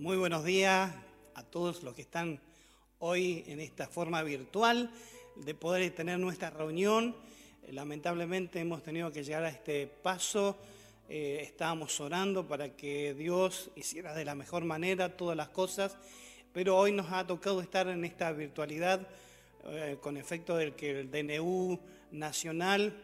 Muy buenos días a todos los que están hoy en esta forma virtual de poder tener nuestra reunión. Lamentablemente hemos tenido que llegar a este paso. Eh, estábamos orando para que Dios hiciera de la mejor manera todas las cosas, pero hoy nos ha tocado estar en esta virtualidad eh, con efecto del que el DNU nacional,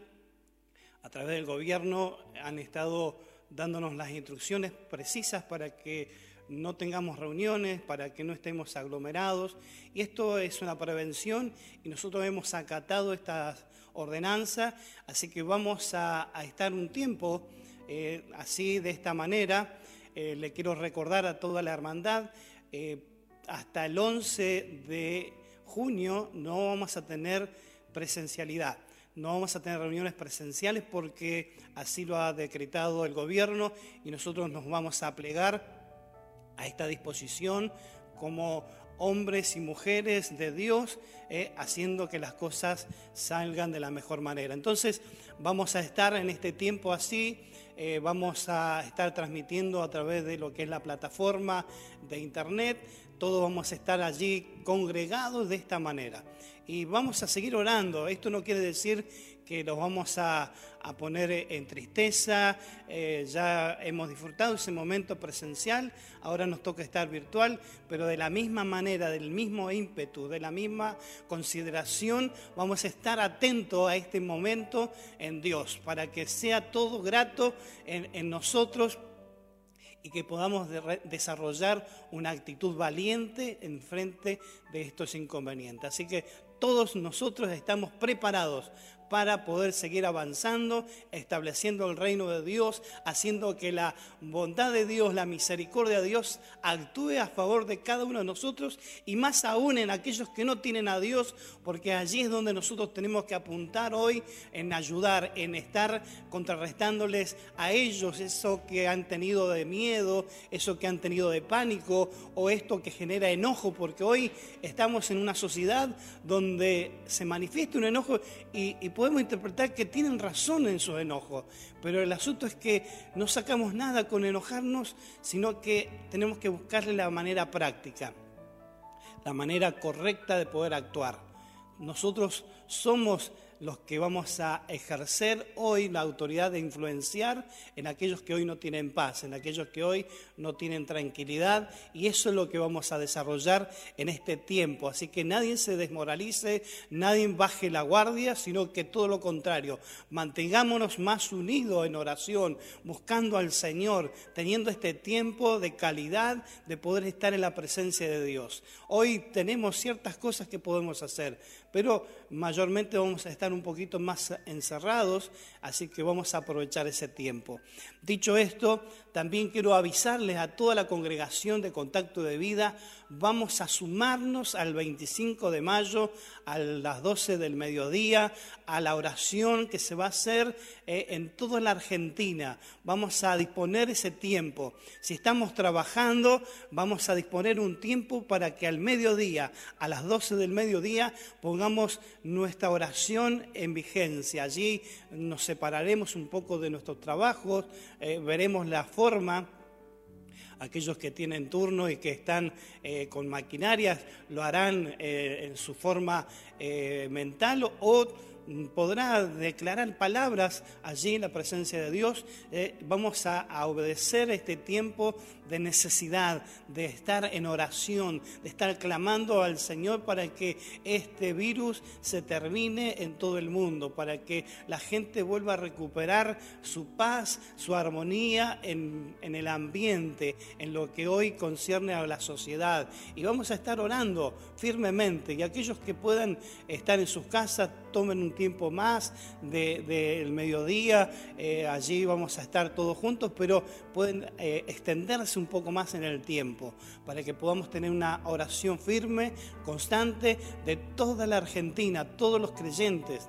a través del gobierno, han estado dándonos las instrucciones precisas para que no tengamos reuniones, para que no estemos aglomerados. Y esto es una prevención y nosotros hemos acatado estas ordenanzas, así que vamos a, estar un tiempo eh, así, de esta manera. Eh, le quiero recordar a toda la hermandad, eh, hasta el 11 de junio no vamos a tener presencialidad. No vamos a tener reuniones presenciales porque así lo ha decretado el gobierno y nosotros nos vamos a plegar a esta disposición como hombres y mujeres de Dios, eh, haciendo que las cosas salgan de la mejor manera. Entonces vamos a estar en este tiempo así, eh, vamos a estar transmitiendo a través de lo que es la plataforma de Internet, todos vamos a estar allí congregados de esta manera. Y vamos a seguir orando. Esto no quiere decir que los vamos a, poner en tristeza. Eh, ya hemos disfrutado ese momento presencial, ahora nos toca estar virtual, pero de la misma manera, del mismo ímpetu, de la misma consideración, vamos a estar atentos a este momento en Dios, para que sea todo grato en nosotros y que podamos desarrollar una actitud valiente en frente de estos inconvenientes. Así que todos nosotros estamos preparados para poder seguir avanzando, estableciendo el reino de Dios, haciendo que la bondad de Dios, la misericordia de Dios actúe a favor de cada uno de nosotros y más aún en aquellos que no tienen a Dios, porque allí es donde nosotros tenemos que apuntar hoy en ayudar, en estar contrarrestándoles a ellos eso que han tenido de miedo, eso que han tenido de pánico o esto que genera enojo, porque hoy estamos en una sociedad donde se manifiesta un enojo y, podemos interpretar que tienen razón en su enojo, pero el asunto es que no sacamos nada con enojarnos, sino que tenemos que buscarle la manera práctica, la manera correcta de poder actuar. Nosotros somos los que vamos a ejercer hoy la autoridad de influenciar en aquellos que hoy no tienen paz, en aquellos que hoy no tienen tranquilidad, y eso es lo que vamos a desarrollar en este tiempo. Así que nadie se desmoralice, nadie baje la guardia, sino que todo lo contrario, mantengámonos más unidos en oración, buscando al Señor, teniendo este tiempo de calidad de poder estar en la presencia de Dios. Hoy tenemos ciertas cosas que podemos hacer, pero mayormente vamos a estar un poquito más encerrados, así que vamos a aprovechar ese tiempo. Dicho esto, también quiero avisarles a toda la congregación de Contacto de Vida, vamos a sumarnos al 25 de mayo a las 12 del mediodía a la oración que se va a hacer eh, en toda la Argentina. Vamos a disponer ese tiempo. Si estamos trabajando, vamos a disponer un tiempo para que al mediodía, a las 12 del mediodía, pongamos nuestra oración en vigencia. Allí nos separaremos un poco de nuestros trabajos, eh, veremos la forma. Aquellos que tienen turno y que están eh, con maquinarias lo harán eh, en su forma mental o podrá declarar palabras allí en la presencia de Dios, eh, vamos a, obedecer este tiempo de necesidad, de estar en oración, de estar clamando al Señor para que este virus se termine en todo el mundo, para que la gente vuelva a recuperar su paz, su armonía en, en el ambiente, en lo que hoy concierne a la sociedad. Y vamos a estar orando firmemente y aquellos que puedan estar en sus casas, tomen un tiempo más del mediodía, eh, allí vamos a estar todos juntos, pero pueden eh, extenderse un poco más en el tiempo para que podamos tener una oración firme, constante de toda la Argentina, todos los creyentes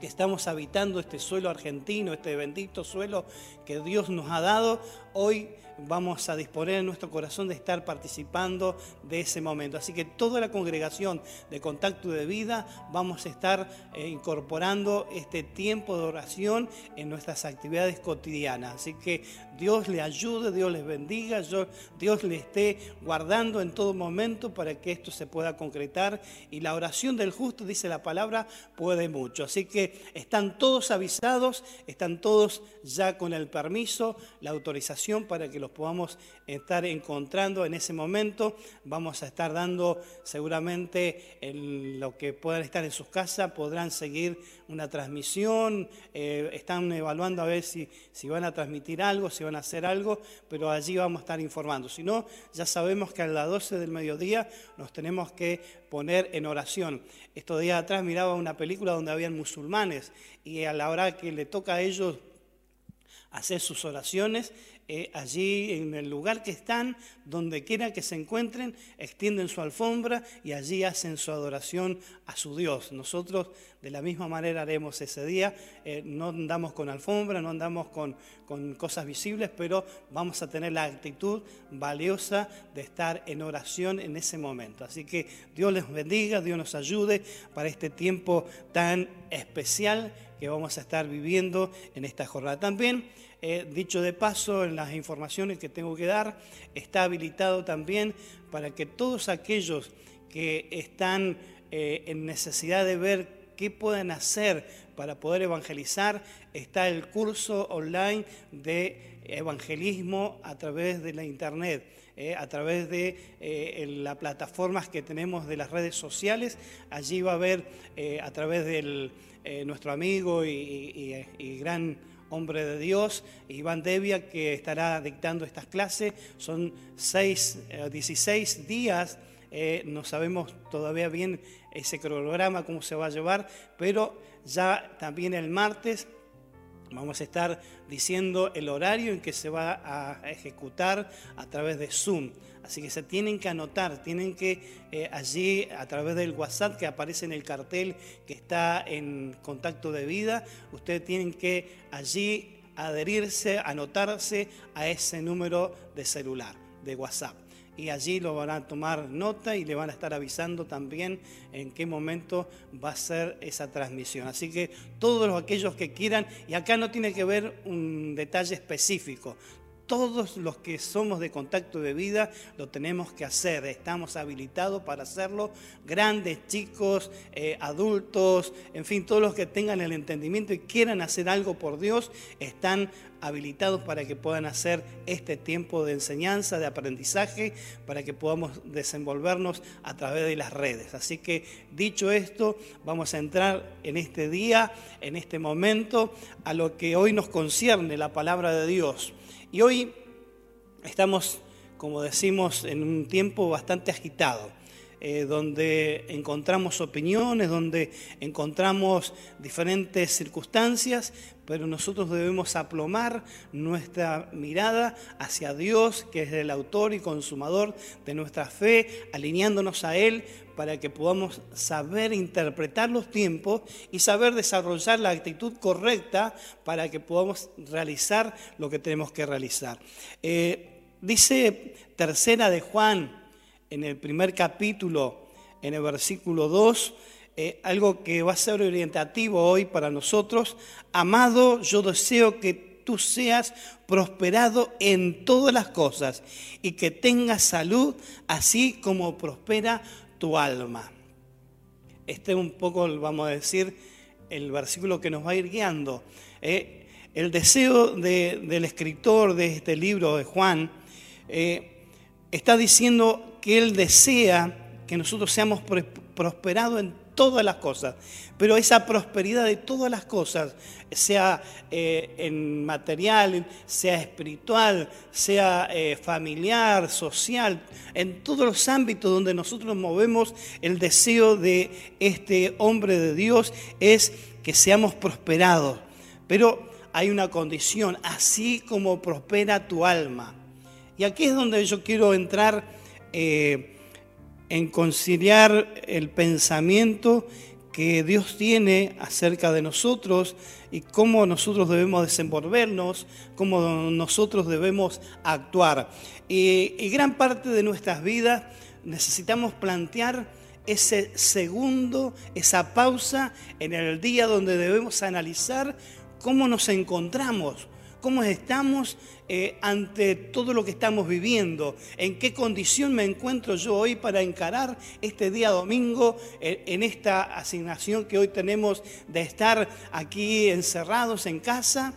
que estamos habitando este suelo argentino, este bendito suelo que Dios nos ha dado, hoy vamos a disponer en nuestro corazón de estar participando de ese momento. Así que toda la congregación de contacto de vida vamos a estar eh, incorporando este tiempo de oración en nuestras actividades cotidianas. Así que Dios le ayude, Dios les bendiga, Dios le esté guardando en todo momento para que esto se pueda concretar. Y la oración del justo, dice la palabra, puede mucho. Así que están todos avisados, están todos ya con el permiso, la autorización para que los podamos estar encontrando en ese momento. Vamos a estar dando seguramente lo que puedan estar en sus casas, podrán seguir una transmisión, eh, están evaluando a ver si, si van a transmitir algo, si van a hacer algo, pero allí vamos a estar informando. Si no, ya sabemos que a las 12 del mediodía nos tenemos que poner en oración. Estos días atrás miraba una película donde habían musulmanes y a la hora que le toca a ellos hacer sus oraciones, eh, allí en el lugar que están, donde quiera que se encuentren, extienden su alfombra y allí hacen su adoración a su Dios. Nosotros de la misma manera haremos ese día, eh, no andamos con alfombra, no andamos con, con cosas visibles, pero vamos a tener la actitud valiosa de estar en oración en ese momento. Así que Dios les bendiga, Dios nos ayude para este tiempo tan especial que vamos a estar viviendo en esta jornada. También eh, dicho de paso, en las informaciones que tengo que dar, está habilitado también para que todos aquellos que están eh, en necesidad de ver qué pueden hacer para poder evangelizar, está el curso online de evangelismo a través de la internet. Eh, a través de las plataformas que tenemos de las redes sociales. Allí va a haber, a través de nuestro amigo y gran hombre de Dios, Iván Devia, que estará dictando estas clases. Son seis, 16 eh, días, eh, no sabemos todavía bien ese cronograma, cómo se va a llevar, pero ya también el martes vamos a estar diciendo el horario en que se va a ejecutar a través de Zoom. Así que se tienen que anotar, tienen que eh, allí a través del WhatsApp que aparece en el cartel que está en contacto de vida, ustedes tienen que allí adherirse, anotarse a ese número de celular, de WhatsApp. Y allí lo van a tomar nota y le van a estar avisando también en qué momento va a ser esa transmisión. Así que todos aquellos que quieran, y acá no tiene que ver un detalle específico, todos los que somos de contacto de vida lo tenemos que hacer, estamos habilitados para hacerlo, grandes, chicos, eh, adultos, en fin, todos los que tengan el entendimiento y quieran hacer algo por Dios, están habilitados para que puedan hacer este tiempo de enseñanza, de aprendizaje, para que podamos desenvolvernos a través de las redes. Así que dicho esto, vamos a entrar en este día, en este momento, a lo que hoy nos concierne la palabra de Dios. Y hoy estamos, como decimos, en un tiempo bastante agitado, eh, donde encontramos opiniones, donde encontramos diferentes circunstancias, pero nosotros debemos aplomar nuestra mirada hacia Dios, que es el autor y consumador de nuestra fe, alineándonos a Él para que podamos saber interpretar los tiempos y saber desarrollar la actitud correcta para que podamos realizar lo que tenemos que realizar. Eh, dice tercera de Juan en el primer capítulo, en el versículo 2, eh, algo que va a ser orientativo hoy para nosotros. Amado, yo deseo que tú seas prosperado en todas las cosas y que tengas salud, así como prospera tu alma. Este es un poco, vamos a decir, el versículo que nos va a ir guiando. Eh, el deseo del escritor de este libro, de Juan, eh, está diciendo que él desea que nosotros seamos prosperados en todas las cosas. Pero esa prosperidad de todas las cosas, sea eh, en material, sea espiritual, sea eh, familiar, social, en todos los ámbitos donde nosotros movemos, el deseo de este hombre de Dios es que seamos prosperados. Pero hay una condición, así como prospera tu alma. Y aquí es donde yo quiero entrar. Eh, en conciliar el pensamiento que Dios tiene acerca de nosotros y cómo nosotros debemos desenvolvernos, cómo nosotros debemos actuar. Y, gran parte de nuestras vidas necesitamos plantear ese segundo, esa pausa en el día donde debemos analizar cómo nos encontramos, cómo estamos eh, ante todo lo que estamos viviendo, en qué condición me encuentro yo hoy para encarar este día domingo eh, en esta asignación que hoy tenemos de estar aquí encerrados en casa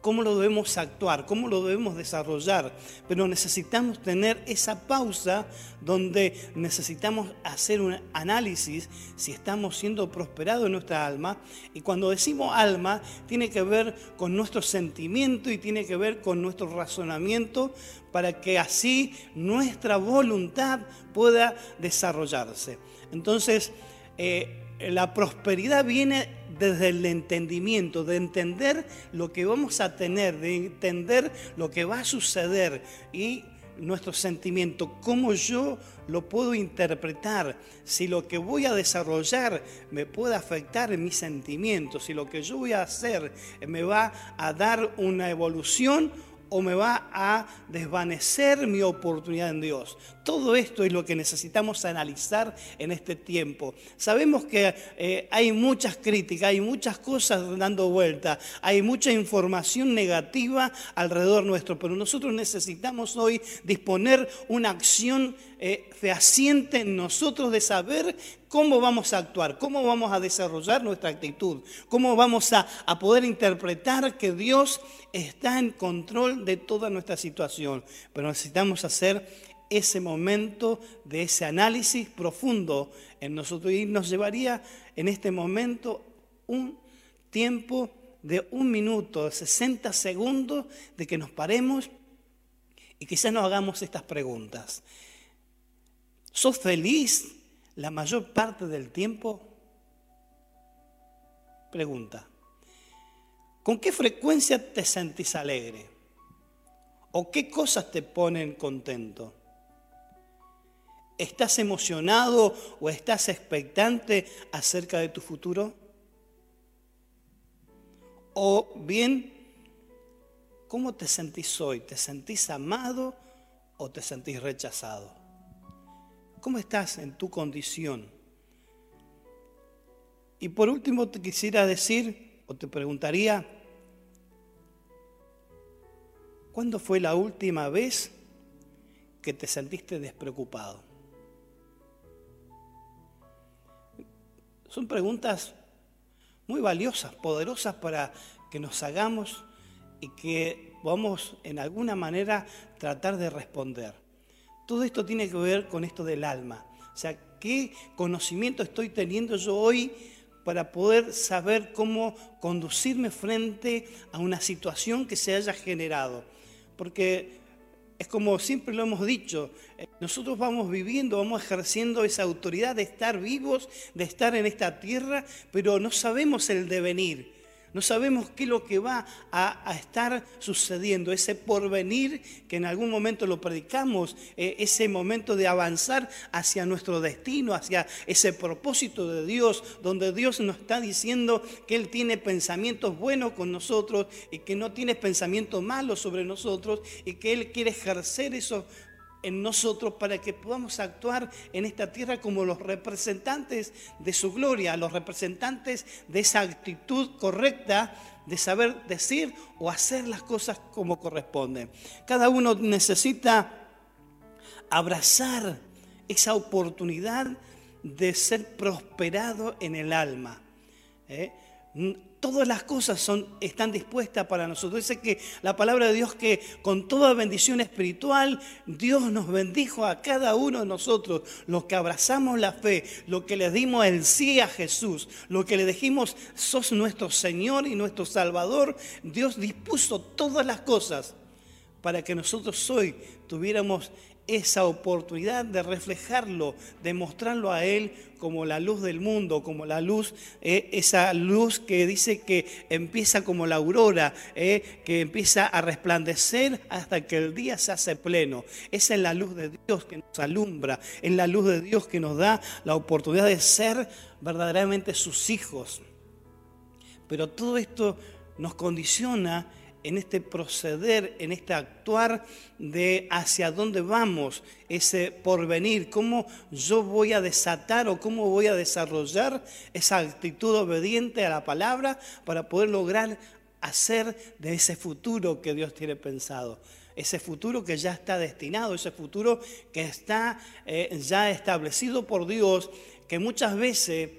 cómo lo debemos actuar, cómo lo debemos desarrollar, pero necesitamos tener esa pausa donde necesitamos hacer un análisis si estamos siendo prosperados en nuestra alma. Y cuando decimos alma, tiene que ver con nuestro sentimiento y tiene que ver con nuestro razonamiento para que así nuestra voluntad pueda desarrollarse. Entonces, eh, la prosperidad viene desde el entendimiento, de entender lo que vamos a tener, de entender lo que va a suceder y nuestro sentimiento, cómo yo lo puedo interpretar, si lo que voy a desarrollar me puede afectar en mis sentimientos, si lo que yo voy a hacer me va a dar una evolución o me va a desvanecer mi oportunidad en Dios. Todo esto es lo que necesitamos analizar en este tiempo. Sabemos que eh, hay muchas críticas, hay muchas cosas dando vuelta, hay mucha información negativa alrededor nuestro, pero nosotros necesitamos hoy disponer una acción eh, fehaciente en nosotros de saber cómo vamos a actuar, cómo vamos a desarrollar nuestra actitud, cómo vamos a, a poder interpretar que Dios está en control de toda nuestra situación. Pero necesitamos hacer ese momento de ese análisis profundo en nosotros y nos llevaría en este momento un tiempo de un minuto, de 60 segundos, de que nos paremos y quizás nos hagamos estas preguntas. ¿Sos feliz la mayor parte del tiempo? Pregunta. ¿Con qué frecuencia te sentís alegre? ¿O qué cosas te ponen contento? ¿Estás emocionado o estás expectante acerca de tu futuro? O bien, ¿cómo te sentís hoy? ¿Te sentís amado o te sentís rechazado? ¿Cómo estás en tu condición? Y por último te quisiera decir, o te preguntaría, ¿cuándo fue la última vez que te sentiste despreocupado? Son preguntas muy valiosas, poderosas para que nos hagamos y que podamos en alguna manera tratar de responder. Todo esto tiene que ver con esto del alma. O sea, ¿qué conocimiento estoy teniendo yo hoy para poder saber cómo conducirme frente a una situación que se haya generado? Porque es como siempre lo hemos dicho, eh, nosotros vamos viviendo, vamos ejerciendo esa autoridad de estar vivos, de estar en esta tierra, pero no sabemos el devenir. No sabemos qué es lo que va a, estar sucediendo, ese porvenir que en algún momento lo predicamos, eh, ese momento de avanzar hacia nuestro destino, hacia ese propósito de Dios, donde Dios nos está diciendo que Él tiene pensamientos buenos con nosotros y que no tiene pensamientos malos sobre nosotros y que Él quiere ejercer esos en nosotros para que podamos actuar en esta tierra como los representantes de su gloria, los representantes de esa actitud correcta de saber decir o hacer las cosas como corresponden. Cada uno necesita abrazar esa oportunidad de ser prosperado en el alma. ¿eh? Todas las cosas están dispuestas para nosotros. Dice que la palabra de Dios que con toda bendición espiritual, Dios nos bendijo a cada uno de nosotros, los que abrazamos la fe, los que le dimos el sí a Jesús, los que le dijimos, sos nuestro Señor y nuestro Salvador. Dios dispuso todas las cosas para que nosotros hoy tuviéramos esa oportunidad de reflejarlo, de mostrarlo a Él como la luz del mundo, como la luz, eh, esa luz que dice que empieza como la aurora, eh, que empieza a resplandecer hasta que el día se hace pleno. Esa es la luz de Dios que nos alumbra, es la luz de Dios que nos da la oportunidad de ser verdaderamente sus hijos. Pero todo esto nos condiciona en este proceder, en este actuar de hacia dónde vamos, ese porvenir, cómo yo voy a desatar o cómo voy a desarrollar esa actitud obediente a la palabra para poder lograr hacer de ese futuro que Dios tiene pensado. Ese futuro que ya está destinado, ese futuro que está eh, ya establecido por Dios, que muchas veces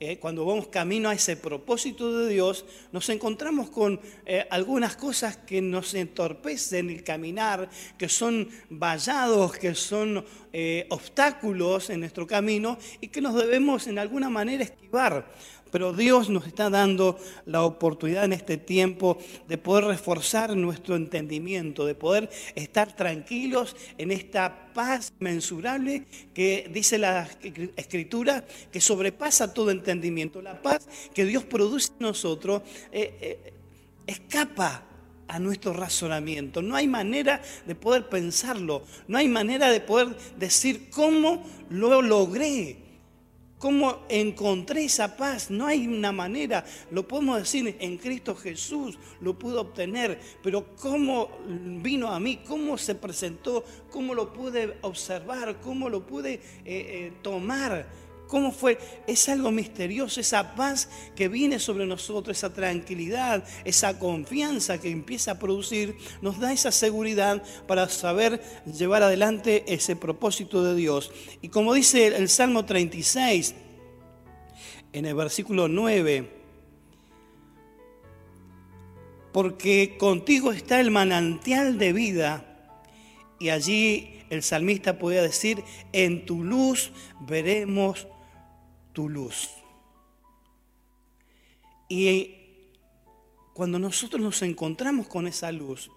eh, cuando vamos camino a ese propósito de Dios, nos encontramos con eh, algunas cosas que nos entorpecen el caminar, que son vallados, que son eh, obstáculos en nuestro camino y que nos debemos en alguna manera esquivar. Pero Dios nos está dando la oportunidad en este tiempo de poder reforzar nuestro entendimiento, de poder estar tranquilos en esta paz mensurable que dice la escritura que sobrepasa todo entendimiento. La paz que Dios produce en nosotros eh, eh, escapa a nuestro razonamiento. No hay manera de poder pensarlo, no hay manera de poder decir cómo lo logré. ¿Cómo encontré esa paz? No hay una manera, lo podemos decir en Cristo Jesús, lo pude obtener, pero ¿cómo vino a mí? ¿Cómo se presentó? ¿Cómo lo pude observar? ¿Cómo lo pude eh, eh, tomar? ¿Cómo fue? Es algo misterioso, esa paz que viene sobre nosotros, esa tranquilidad, esa confianza que empieza a producir, nos da esa seguridad para saber llevar adelante ese propósito de Dios. Y como dice el Salmo 36, en el versículo 9, porque contigo está el manantial de vida, y allí el salmista podía decir, en tu luz veremos tu luz. Y cuando nosotros nos encontramos con esa luz,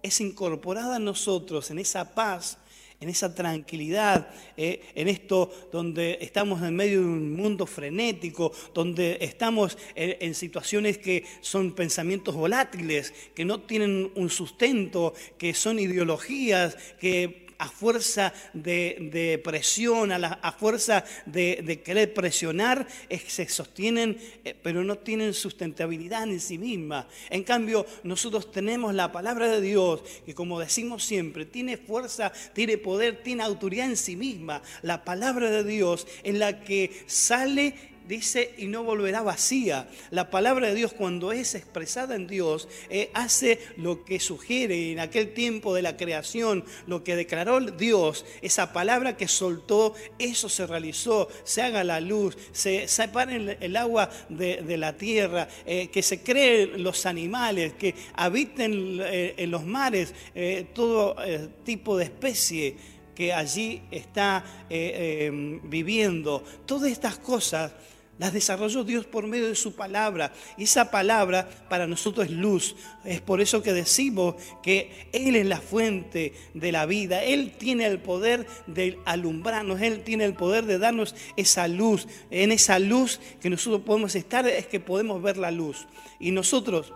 es incorporada a nosotros en esa paz, en esa tranquilidad, eh, en esto donde estamos en medio de un mundo frenético, donde estamos en, en, situaciones que son pensamientos volátiles, que no tienen un sustento, que son ideologías, que a fuerza de, presión, a, fuerza de, querer presionar, se sostienen, eh, pero no tienen sustentabilidad en sí misma. En cambio, nosotros tenemos la palabra de Dios, que como decimos siempre, tiene fuerza, tiene poder, tiene autoridad en sí misma. La palabra de Dios en la que sale dice, y no volverá vacía. La palabra de Dios cuando es expresada en Dios eh, hace lo que sugiere en aquel tiempo de la creación, lo que declaró Dios, esa palabra que soltó, eso se realizó, se haga la luz, se separe el, agua de, la tierra, eh, que se creen los animales, que habiten eh, en los mares todo tipo de especie que allí está viviendo. Todas estas cosas las desarrolló Dios por medio de su palabra. Y esa palabra para nosotros es luz. Es por eso que decimos que Él es la fuente de la vida. Él tiene el poder de alumbrarnos. Él tiene el poder de darnos esa luz. En esa luz que nosotros podemos estar es que podemos ver la luz. Y nosotros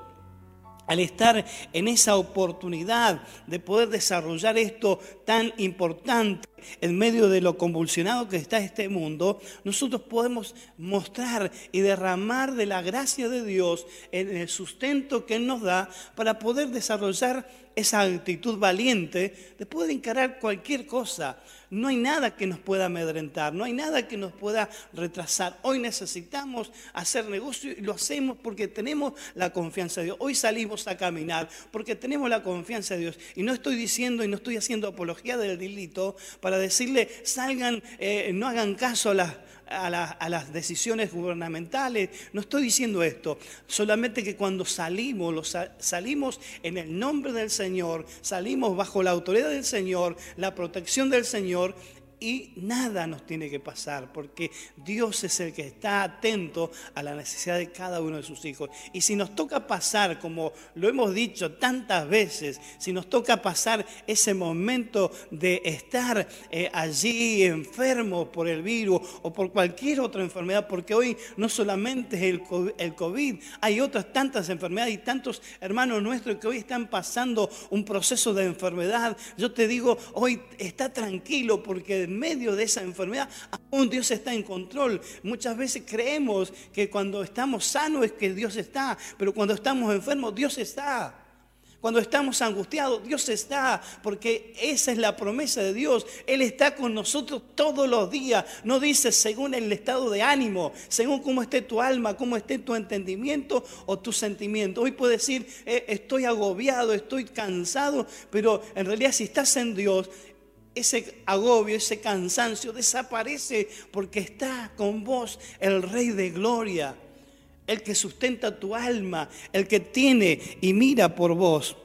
al estar en esa oportunidad de poder desarrollar esto tan importante en medio de lo convulsionado que está este mundo, nosotros podemos mostrar y derramar de la gracia de Dios en el sustento que Él nos da para poder desarrollar esa actitud valiente de poder encarar cualquier cosa. No hay nada que nos pueda amedrentar, no hay nada que nos pueda retrasar. Hoy necesitamos hacer negocio y lo hacemos porque tenemos la confianza de Dios. Hoy salimos a caminar porque tenemos la confianza de Dios. Y no estoy diciendo y no estoy haciendo apología del delito para decirle salgan, eh, no hagan caso a las a, las decisiones gubernamentales. No estoy diciendo esto, solamente que cuando salimos, salimos en el nombre del Señor, salimos bajo la autoridad del Señor, la protección del Señor, y nada nos tiene que pasar porque Dios es el que está atento a la necesidad de cada uno de sus hijos. Y si nos toca pasar, como lo hemos dicho tantas veces, si nos toca pasar ese momento de estar eh, allí enfermo por el virus o por cualquier otra enfermedad, porque hoy no solamente es el COVID, hay otras tantas enfermedades y tantos hermanos nuestros que hoy están pasando un proceso de enfermedad. Yo te digo, hoy está tranquilo porque en medio de esa enfermedad, aún Dios está en control. Muchas veces creemos que cuando estamos sanos es que Dios está, pero cuando estamos enfermos, Dios está. Cuando estamos angustiados, Dios está, porque esa es la promesa de Dios. Él está con nosotros todos los días. No dice según el estado de ánimo, según cómo esté tu alma, cómo esté tu entendimiento o tu sentimiento. Hoy puedes decir, eh, estoy agobiado, estoy cansado, pero en realidad si estás en Dios, ese agobio, ese cansancio desaparece porque está con vos el Rey de Gloria, el que sustenta tu alma, el que tiene y mira por vos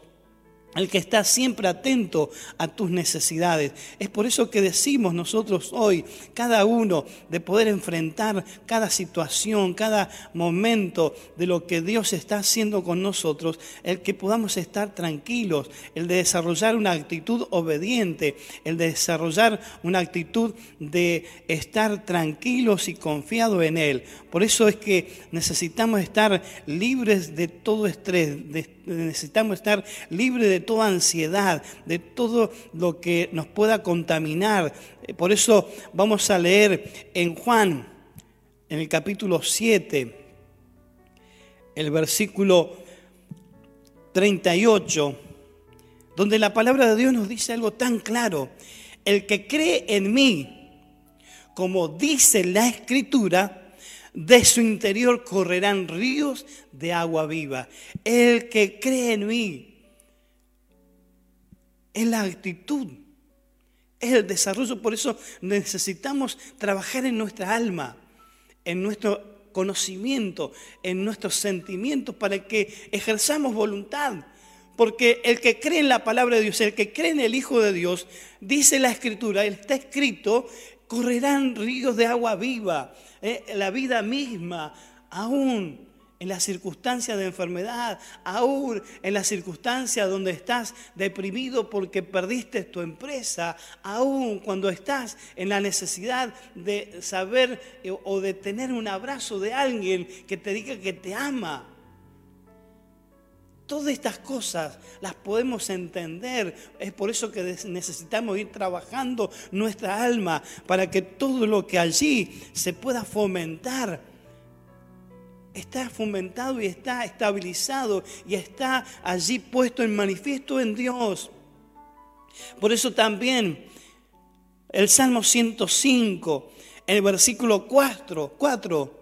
el que está siempre atento a tus necesidades. Es por eso que decimos nosotros hoy, cada uno, de poder enfrentar cada situación, cada momento de lo que Dios está haciendo con nosotros, el que podamos estar tranquilos, el de desarrollar una actitud obediente, el de desarrollar una actitud de estar tranquilos y confiados en Él. Por eso es que necesitamos estar libres de todo estrés, necesitamos estar libres de toda ansiedad, de todo lo que nos pueda contaminar. Por eso vamos a leer en Juan, en el capítulo 7, el versículo 38, donde la palabra de Dios nos dice algo tan claro. El que cree en mí, como dice la escritura, de su interior correrán ríos de agua viva. El que cree en mí es la actitud, es el desarrollo. Por eso necesitamos trabajar en nuestra alma, en nuestro conocimiento, en nuestros sentimientos, para que ejerzamos voluntad. Porque el que cree en la palabra de Dios, el que cree en el Hijo de Dios, dice la Escritura, está escrito, correrán ríos de agua viva. Eh, la vida misma, aún en las circunstancias de enfermedad, aún en las circunstancias donde estás deprimido porque perdiste tu empresa, aún cuando estás en la necesidad de saber eh, o de tener un abrazo de alguien que te diga que te ama. Todas estas cosas las podemos entender. Es por eso que necesitamos ir trabajando nuestra alma para que todo lo que allí se pueda fomentar está fomentado y está estabilizado y está allí puesto en manifiesto en Dios. Por eso también el Salmo 105, el versículo 4, 4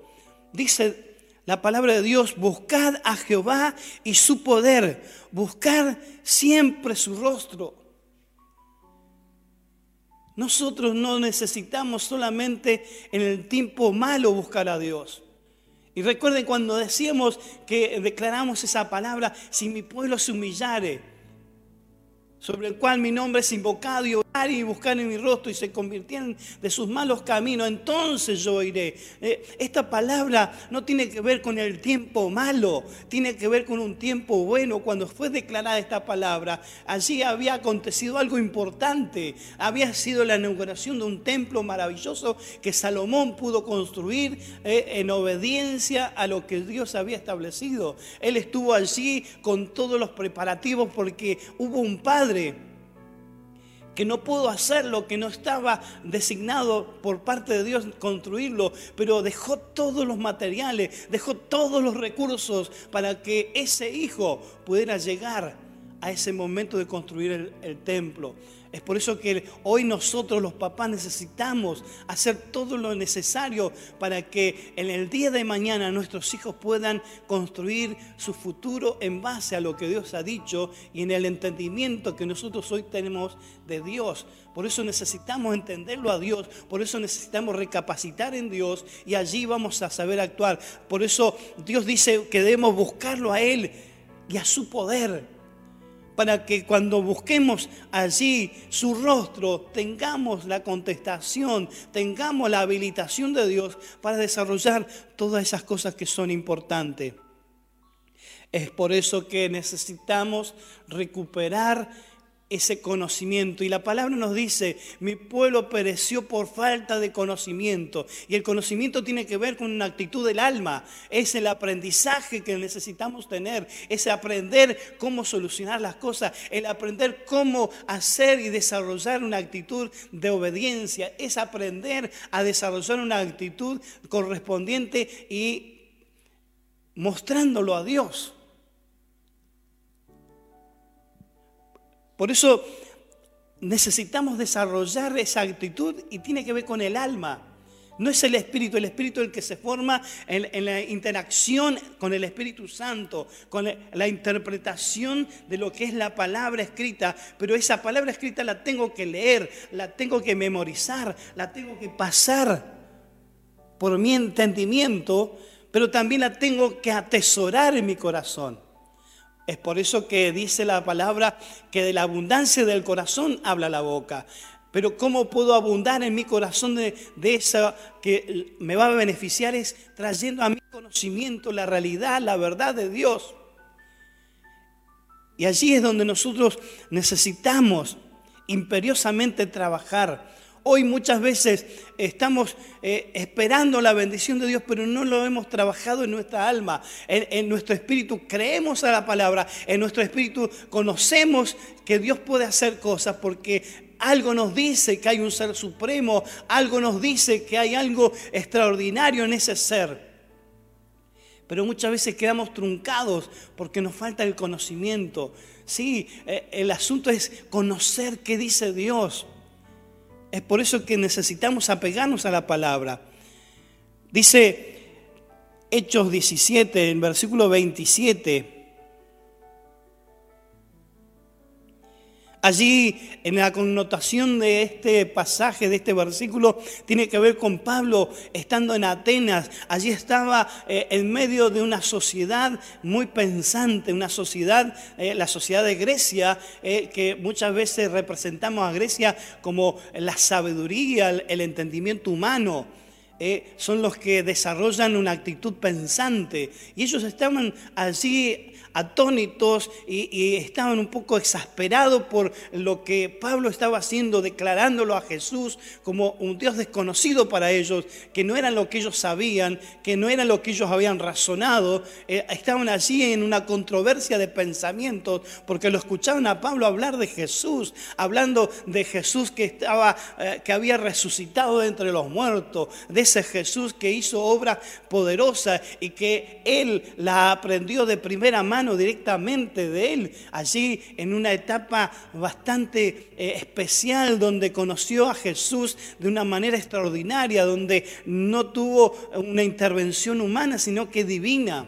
dice la palabra de Dios, buscad a Jehová y su poder, buscad siempre su rostro. Nosotros no necesitamos solamente en el tiempo malo buscar a Dios. Y recuerden cuando decíamos que declaramos esa palabra, si mi pueblo se humillare, sobre el cual mi nombre es invocado y y buscar en mi rostro y se convirtieron de sus malos caminos, entonces yo iré. Eh, esta palabra no tiene que ver con el tiempo malo, tiene que ver con un tiempo bueno. Cuando fue declarada esta palabra, allí había acontecido algo importante. Había sido la inauguración de un templo maravilloso que Salomón pudo construir eh, en obediencia a lo que Dios había establecido. Él estuvo allí con todos los preparativos porque hubo un padre que no pudo hacerlo, que no estaba designado por parte de Dios construirlo, pero dejó todos los materiales, dejó todos los recursos para que ese hijo pudiera llegar a ese momento de construir el, templo. Es por eso que hoy nosotros los papás necesitamos hacer todo lo necesario para que en el día de mañana nuestros hijos puedan construir su futuro en base a lo que Dios ha dicho y en el entendimiento que nosotros hoy tenemos de Dios. Por eso necesitamos entenderlo a Dios, por eso necesitamos recapacitar en Dios y allí vamos a saber actuar. Por eso Dios dice que debemos buscarlo a Él y a su poder para que cuando busquemos allí su rostro tengamos la contestación, tengamos la habilitación de Dios para desarrollar todas esas cosas que son importantes. Es por eso que necesitamos recuperar ese conocimiento. Y la palabra nos dice, mi pueblo pereció por falta de conocimiento. Y el conocimiento tiene que ver con una actitud del alma. Es el aprendizaje que necesitamos tener. Es aprender cómo solucionar las cosas. El aprender cómo hacer y desarrollar una actitud de obediencia. Es aprender a desarrollar una actitud correspondiente y mostrándolo a Dios. Por eso necesitamos desarrollar esa actitud y tiene que ver con el alma. No es el Espíritu, el Espíritu el que se forma en, la interacción con el Espíritu Santo, con la interpretación de lo que es la palabra escrita. Pero esa palabra escrita la tengo que leer, la tengo que memorizar, la tengo que pasar por mi entendimiento, pero también la tengo que atesorar en mi corazón. Es por eso que dice la palabra que de la abundancia del corazón habla la boca. Pero ¿cómo puedo abundar en mi corazón de, eso que me va a beneficiar? Es trayendo a mi conocimiento la realidad, la verdad de Dios. Y allí es donde nosotros necesitamos imperiosamente trabajar Hoy muchas veces estamos eh, esperando la bendición de Dios, pero no lo hemos trabajado en nuestra alma, en, nuestro espíritu. Creemos a la palabra, en nuestro espíritu conocemos que Dios puede hacer cosas porque algo nos dice que hay un ser supremo, algo nos dice que hay algo extraordinario en ese ser. Pero muchas veces quedamos truncados porque nos falta el conocimiento. Sí, eh, el asunto es conocer qué dice Dios. Es por eso que necesitamos apegarnos a la palabra. Dice Hechos 17, en versículo 27. Allí, en la connotación de este pasaje, de este versículo, tiene que ver con Pablo estando en Atenas. Allí estaba eh, en medio de una sociedad muy pensante, una sociedad, eh, la sociedad de Grecia, eh, que muchas veces representamos a Grecia como la sabiduría, el entendimiento humano. son los que desarrollan una actitud pensante. Y ellos estaban allí atónitos y, estaban un poco exasperados por lo que Pablo estaba haciendo, declarándolo a Jesús como un Dios desconocido para ellos, que no era lo que ellos sabían, que no era lo que ellos habían razonado. Eh, estaban allí en una controversia de pensamientos porque lo escuchaban a Pablo hablar de Jesús, hablando de Jesús que, estaba, eh, que había resucitado entre los muertos, de ese Jesús que hizo obras poderosas y que él la aprendió de primera mano directamente de él, allí en una etapa bastante eh, especial donde conoció a Jesús de una manera extraordinaria, donde no tuvo una intervención humana, sino que divina.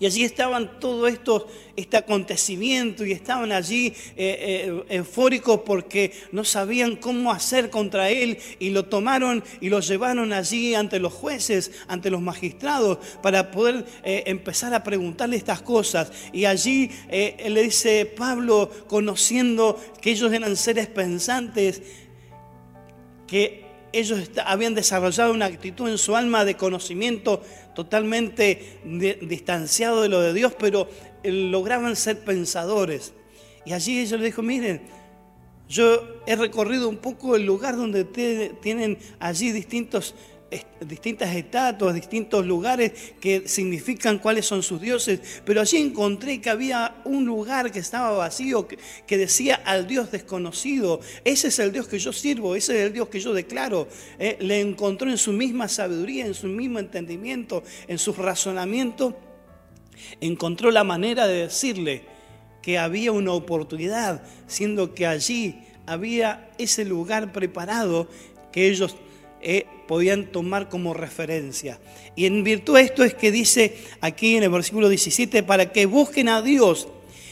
Y allí estaban todos estos, este acontecimiento y estaban allí eh, eh, eufóricos porque no sabían cómo hacer contra él y lo tomaron y lo llevaron allí ante los jueces, ante los magistrados para poder eh, empezar a preguntarle estas cosas. Y allí él le dice, Pablo, conociendo que ellos eran seres pensantes, que ellos habían desarrollado una actitud en su alma de conocimiento totalmente distanciado de lo de Dios, pero eh, lograban ser pensadores. Y allí ellos le dijo, miren, yo he recorrido un poco el lugar donde tienen allí distintos distintas estatuas, distintos lugares que significan cuáles son sus dioses, pero allí encontré que había un lugar que estaba vacío, que, decía al Dios desconocido, ese es el Dios que yo sirvo, ese es el Dios que yo declaro. Eh, le encontró en su misma sabiduría, en su mismo entendimiento, en su razonamiento, encontró la manera de decirle que había una oportunidad, siendo que allí había ese lugar preparado que ellos eh, podían tomar como referencia. Y en virtud de esto es que dice aquí en el versículo 17, para que busquen a Dios,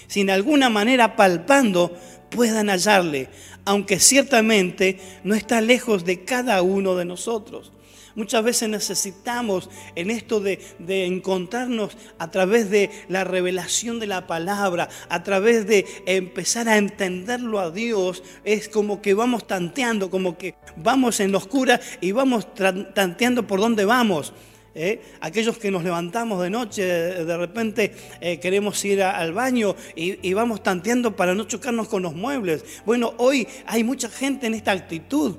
sin alguna manera palpando, puedan hallarle, aunque ciertamente no está lejos de cada uno de nosotros. Muchas veces necesitamos en esto de, encontrarnos a través de la revelación de la palabra, a través de empezar a entenderlo a Dios, es como que vamos tanteando, como que vamos en la oscura y vamos tanteando por dónde vamos. ¿eh? Aquellos que nos levantamos de noche, de repente eh, queremos ir al baño y, y, vamos tanteando para no chocarnos con los muebles. Bueno, hoy hay mucha gente en esta actitud.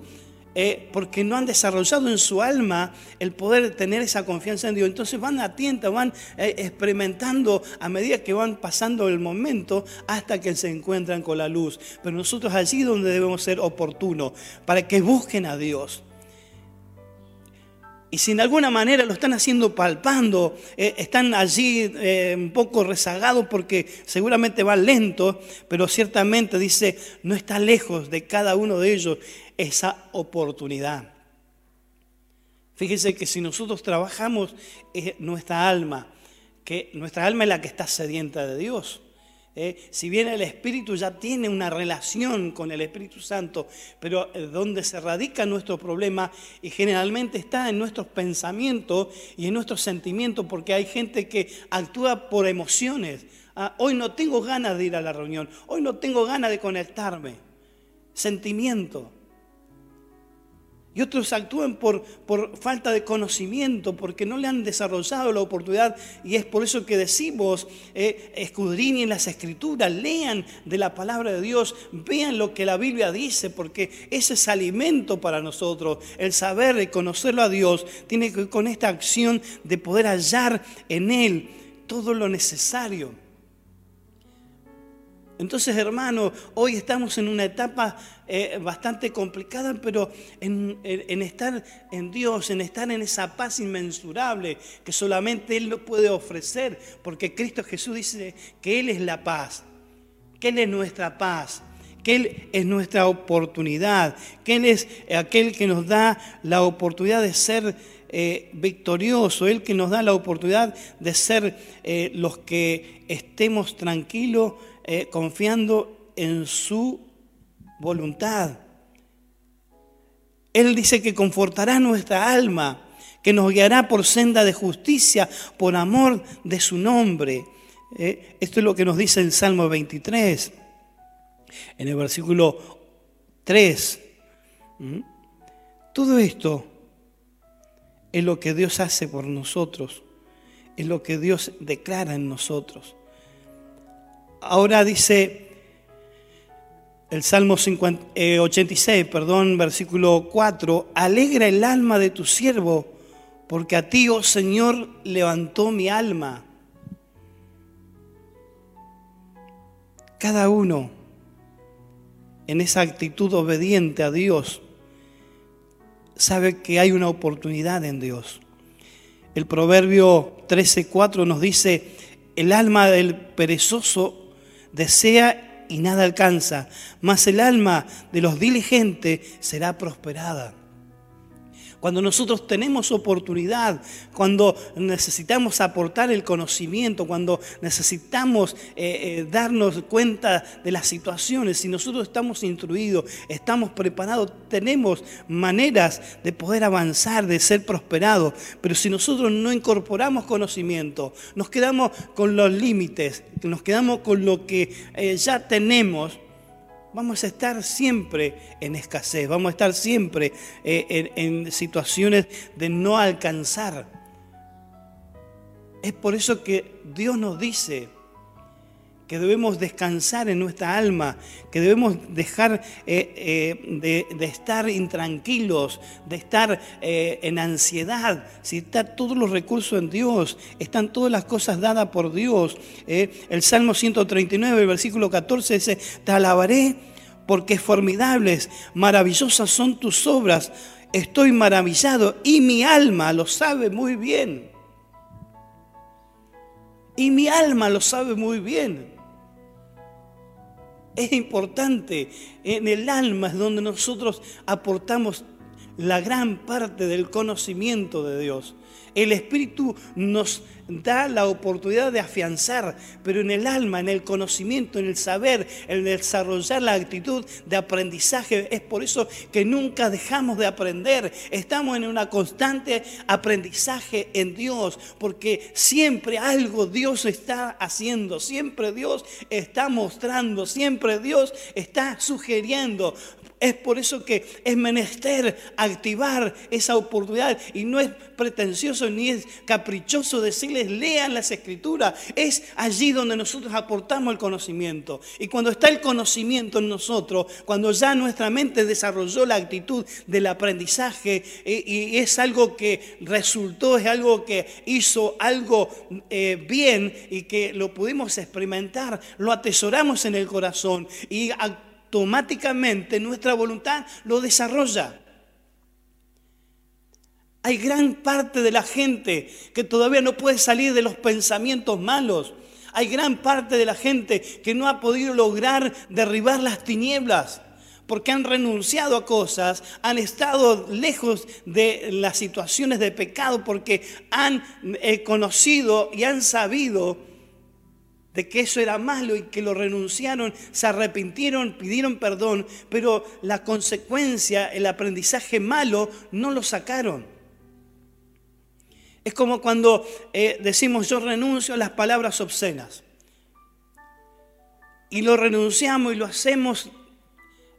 Eh, porque no han desarrollado en su alma el poder tener esa confianza en Dios. Entonces van a tienta, van eh, experimentando a medida que van pasando el momento hasta que se encuentran con la luz. Pero nosotros allí donde debemos ser oportunos, para que busquen a Dios. Y si de alguna manera lo están haciendo palpando, eh, están allí un poco rezagados porque seguramente van lentos, pero ciertamente dice, no está lejos de cada uno de ellos esa oportunidad. Fíjese que si nosotros trabajamos nuestra alma, que nuestra alma es la que está sedienta de Dios. ¿eh? Si bien el Espíritu ya tiene una relación con el Espíritu Santo, pero eh, donde se radica nuestro problema y generalmente está en nuestros pensamientos y en nuestros sentimientos, porque hay gente que actúa por emociones. Ah, hoy no tengo ganas de ir a la reunión, hoy no tengo ganas de conectarme. Sentimiento. Y otros actúan por, por, falta de conocimiento, porque no le han desarrollado la oportunidad. Y es por eso que decimos, eh, escudriñen las escrituras, lean de la palabra de Dios, vean lo que la Biblia dice, porque ese es alimento para nosotros. El saber y conocerlo a Dios tiene que ver con esta acción de poder hallar en Él todo lo necesario. Entonces, hermano, hoy estamos en una etapa eh, bastante complicada, pero en, estar en Dios, en estar en esa paz inmensurable que solamente Él lo puede ofrecer, porque Cristo Jesús dice que Él es la paz, que Él es nuestra paz que Él es nuestra oportunidad, que Él es aquel que nos da la oportunidad de ser eh, victorioso, Él que nos da la oportunidad de ser eh, los que estemos tranquilos eh, confiando en su voluntad. Él dice que confortará nuestra alma, que nos guiará por senda de justicia, por amor de su nombre. Eh, esto es lo que nos dice el Salmo 23, en el versículo 3. ¿Mm? Todo esto es lo que Dios hace por nosotros, es lo que Dios declara en nosotros. Ahora dice el Salmo 86, eh, perdón, versículo 4, alegra el alma de tu siervo, porque a ti, oh Señor, levantó mi alma. Cada uno en esa actitud obediente a Dios sabe que hay una oportunidad en Dios. El proverbio 13:4 nos dice, el alma del perezoso desea y nada alcanza, mas el alma de los diligentes será prosperada. Cuando nosotros tenemos oportunidad, cuando necesitamos aportar el conocimiento, cuando necesitamos eh, eh, darnos cuenta de las situaciones, si nosotros estamos instruidos, estamos preparados, tenemos maneras de poder avanzar, de ser prosperados. Pero si nosotros no incorporamos conocimiento, nos quedamos con los límites, nos quedamos con lo que eh, ya tenemos, vamos a estar siempre en escasez, vamos a estar siempre eh, en, situaciones de no alcanzar. Es por eso que Dios nos dice, que debemos descansar en nuestra alma, que debemos dejar eh, eh, de, estar intranquilos, de estar eh, en ansiedad. Si están todos los recursos en Dios, están todas las cosas dadas por Dios. el Salmo 139, el versículo 14 dice, te alabaré porque formidables, maravillosas son tus obras. Estoy maravillado y mi alma lo sabe muy bien. Y mi alma lo sabe muy bien. Es importante, en el alma es donde nosotros aportamos la gran parte del conocimiento de Dios. El Espíritu nos da la oportunidad de afianzar, pero en el alma, en el conocimiento, en el saber, en desarrollar la actitud de aprendizaje. Es por eso que nunca dejamos de aprender. Estamos en una constante aprendizaje en Dios, porque siempre algo Dios está haciendo, siempre Dios está mostrando, siempre Dios está sugiriendo. Es por eso que es menester activar esa oportunidad y no es pretencioso ni es caprichoso decirles lean las escrituras. Es allí donde nosotros aportamos el conocimiento. Y cuando está el conocimiento en nosotros, cuando ya nuestra mente desarrolló la actitud del aprendizaje y, es algo que resultó, es algo que hizo algo eh, bien y que lo pudimos experimentar, lo atesoramos en el corazón y automáticamente nuestra voluntad lo desarrolla. Hay gran parte de la gente que todavía no puede salir de los pensamientos malos. Hay gran parte de la gente que no ha podido lograr derribar las tinieblas porque han renunciado a cosas, han estado lejos de las situaciones de pecado, porque han eh, conocido y han sabido de que eso era malo y que lo renunciaron, se arrepintieron, pidieron perdón, pero la consecuencia, el aprendizaje malo, no lo sacaron. Es como cuando eh, decimos yo renuncio a las palabras obscenas. Y lo renunciamos y lo hacemos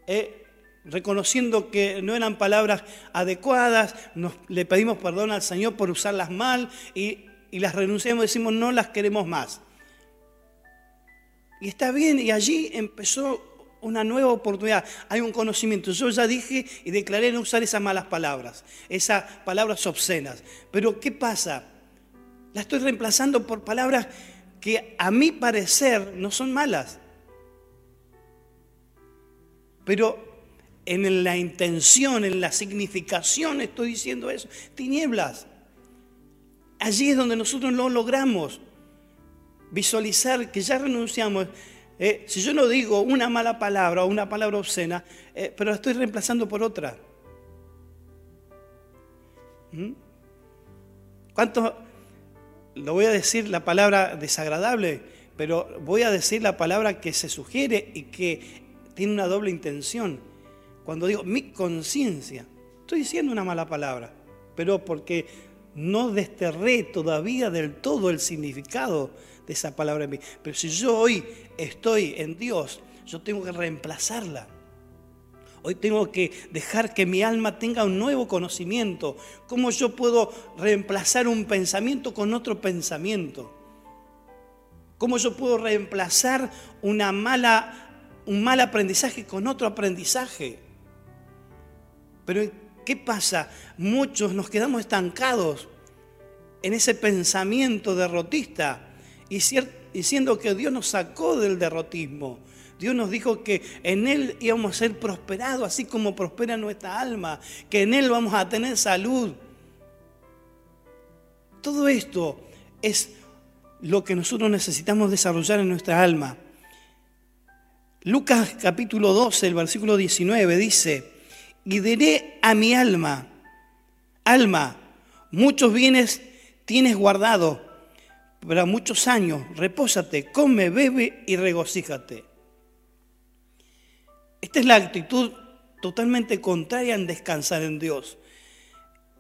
eh, reconociendo que no eran palabras adecuadas, nos, le pedimos perdón al Señor por usarlas mal y, y las renunciamos y decimos no las queremos más. Y está bien, y allí empezó una nueva oportunidad. Hay un conocimiento. Yo ya dije y declaré no usar esas malas palabras, esas palabras obscenas. Pero ¿qué pasa? La estoy reemplazando por palabras que a mi parecer no son malas. Pero en la intención, en la significación estoy diciendo eso. Tinieblas. Allí es donde nosotros lo logramos visualizar que ya renunciamos. Eh, si yo no digo una mala palabra o una palabra obscena, eh, pero la estoy reemplazando por otra. ¿Mm? ¿Cuánto? Lo voy a decir la palabra desagradable, pero voy a decir la palabra que se sugiere y que tiene una doble intención. Cuando digo mi conciencia, estoy diciendo una mala palabra, pero porque no desterré todavía del todo el significado esa palabra en mí. Pero si yo hoy estoy en Dios, yo tengo que reemplazarla. Hoy tengo que dejar que mi alma tenga un nuevo conocimiento. ¿Cómo yo puedo reemplazar un pensamiento con otro pensamiento? ¿Cómo yo puedo reemplazar una mala, un mal aprendizaje con otro aprendizaje? Pero ¿qué pasa? Muchos nos quedamos estancados en ese pensamiento derrotista y, siendo que Dios nos sacó del derrotismo. Dios nos dijo que en Él íbamos a ser prosperados, así como prospera nuestra alma, que en Él vamos a tener salud. Todo esto es lo que nosotros necesitamos desarrollar en nuestra alma. Lucas capítulo 12, el versículo 19 dice, y diré a mi alma, alma, muchos bienes tienes guardado para muchos años, repósate, come, bebe y regocíjate. Esta es la actitud totalmente contraria en descansar en Dios.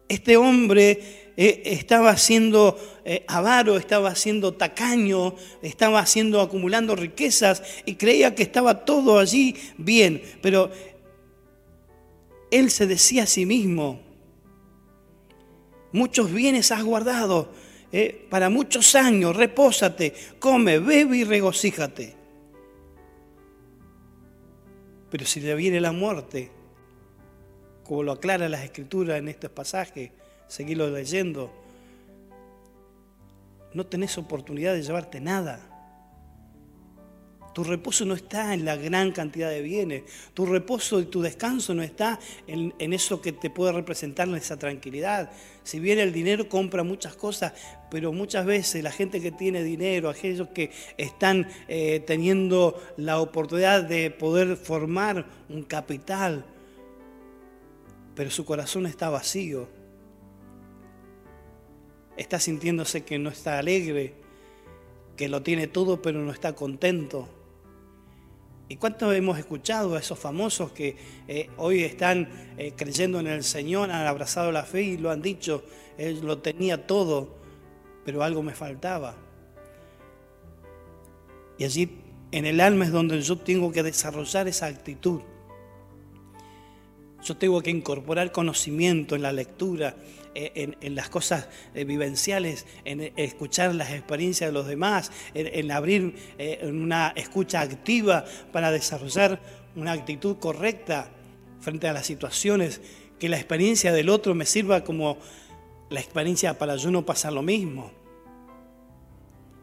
Este hombre eh, estaba siendo eh, avaro, estaba siendo tacaño, estaba acumulando riquezas y creía que estaba todo allí bien, pero él se decía a sí mismo, muchos bienes has guardado, eh, para muchos años, repósate, come, bebe y regocíjate. Pero si le viene la muerte, como lo aclara las escrituras en estos pasajes, seguirlo leyendo, no tenés oportunidad de llevarte nada. Tu reposo no está en la gran cantidad de bienes. Tu reposo y tu descanso no está en, eso que te puede representar esa tranquilidad. Si bien el dinero compra muchas cosas, pero muchas veces la gente que tiene dinero, aquellos que están eh, teniendo la oportunidad de poder formar un capital, pero su corazón está vacío. Está sintiéndose que no está alegre, que lo tiene todo pero no está contento. ¿Y cuánto hemos escuchado a esos famosos que eh, hoy están eh, creyendo en el Señor, han abrazado la fe y lo han dicho, Él lo tenía todo, pero algo me faltaba? Y allí en el alma es donde yo tengo que desarrollar esa actitud. Yo tengo que incorporar conocimiento en la lectura, eh, en, las cosas eh, vivenciales, en escuchar las experiencias de los demás, en, abrir eh, una escucha activa para desarrollar una actitud correcta frente a las situaciones, que la experiencia del otro me sirva como la experiencia para yo no pasar lo mismo.